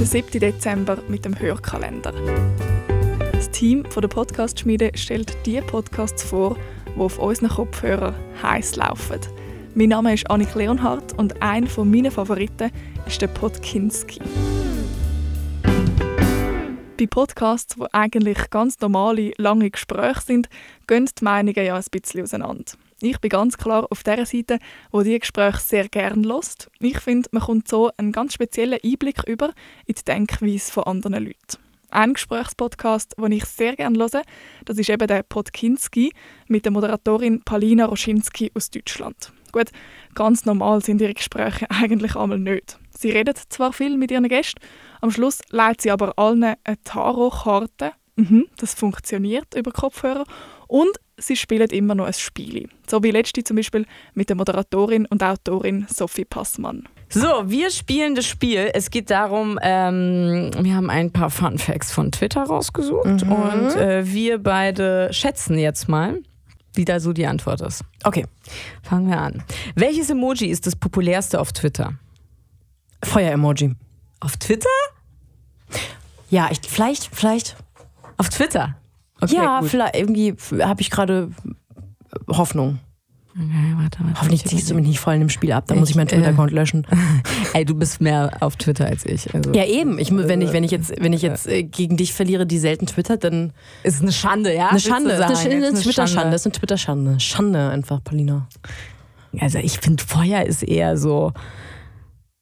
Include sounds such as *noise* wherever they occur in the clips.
der 7. Dezember mit dem Hörkalender. Das Team von der Podcast-Schmiede stellt die Podcasts vor, die auf unseren Kopfhörern heiß laufen. Mein Name ist Annik Leonhardt und einer meiner Favoriten ist der Podkinski. Bei Podcasts, die eigentlich ganz normale, lange Gespräche sind, gehen die Meinungen ja ein bisschen auseinander. Ich bin ganz klar auf der Seite, wo die Gespräche sehr gerne lost. Ich finde, man kommt so einen ganz speziellen Einblick über in die Denkweise von anderen Leuten. Ein Gesprächspodcast, den ich sehr gerne höre, das ist eben der Podkinski mit der Moderatorin Palina Roschinski aus Deutschland. Gut, ganz normal sind ihre Gespräche *laughs* eigentlich einmal nicht. Sie redet zwar viel mit ihren Gästen, am Schluss leitet sie aber allen eine Tarotkarte. Mhm, das funktioniert über Kopfhörer. Und sie spielen immer noch ein Spiel. So wie letzte zum Beispiel mit der Moderatorin und Autorin Sophie Passmann. So, wir spielen das Spiel. Es geht darum, ähm, wir haben ein paar Fun Facts von Twitter rausgesucht mhm. und äh, wir beide schätzen jetzt mal, wie da so die Antwort ist. Okay, fangen wir an. Welches Emoji ist das populärste auf Twitter? Feuer-Emoji. Auf Twitter? Ja, ich, vielleicht, vielleicht. Auf Twitter? Okay, ja, gut. vielleicht irgendwie habe ich gerade Hoffnung. Okay, warte, warte. Hoffentlich ziehst du mich nicht voll in dem Spiel ab, dann ich, muss ich meinen Twitter-Account äh, löschen. *laughs* Ey, du bist mehr auf Twitter als ich. Also. Ja, eben. Ich, wenn, ich, wenn ich jetzt, wenn ich jetzt äh, gegen dich verliere, die selten twittert, dann. Ist es eine Schande, ja? Eine Schande. Ist eine, eine, eine Twitter-Schande. Ist eine Twitter-Schande. Schande einfach, Paulina. Also ich finde, Feuer ist eher so.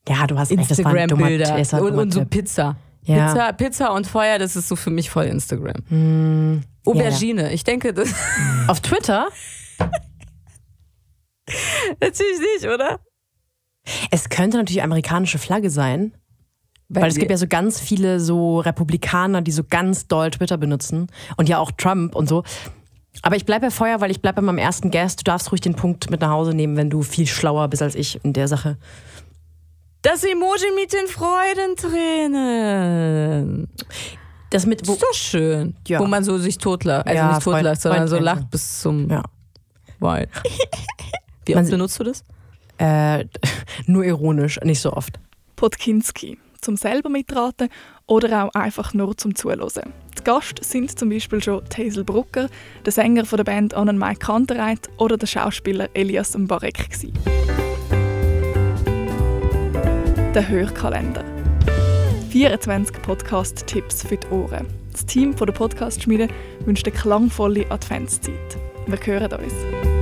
Ja, du hast Instagram-Bilder und, und so Pizza. Ja. Pizza, Pizza und Feuer, das ist so für mich voll Instagram. Mm, Aubergine, ja. ich denke das. *laughs* Auf Twitter? *laughs* natürlich nicht, oder? Es könnte natürlich amerikanische Flagge sein. Weil, weil es gibt ja so ganz viele so Republikaner, die so ganz doll Twitter benutzen. Und ja auch Trump und so. Aber ich bleibe bei Feuer, weil ich bleibe bei meinem ersten Guest. Du darfst ruhig den Punkt mit nach Hause nehmen, wenn du viel schlauer bist als ich in der Sache. Das Emoji mit den Freudentränen. Das mit wo, ist doch schön. Ja. Wo man so sich totlacht. Also ja, nicht totlacht, sondern so lacht bis zum ja. Wein. *laughs* Wie oft benutzt du das? Äh, *laughs* nur ironisch, nicht so oft. Podkinski. Zum selber mitraten oder auch einfach nur zum Zuhören. Die Gast sind zum Beispiel schon Hazel Brucker, der Sänger von der Band Annen Mike Kantereit oder der Schauspieler Elias Mbarek. Gewesen der Hörkalender. 24 Podcast-Tipps für die Ohren. Das Team von der Podcast-Schmiede wünscht eine klangvolle Adventszeit. Wir hören uns.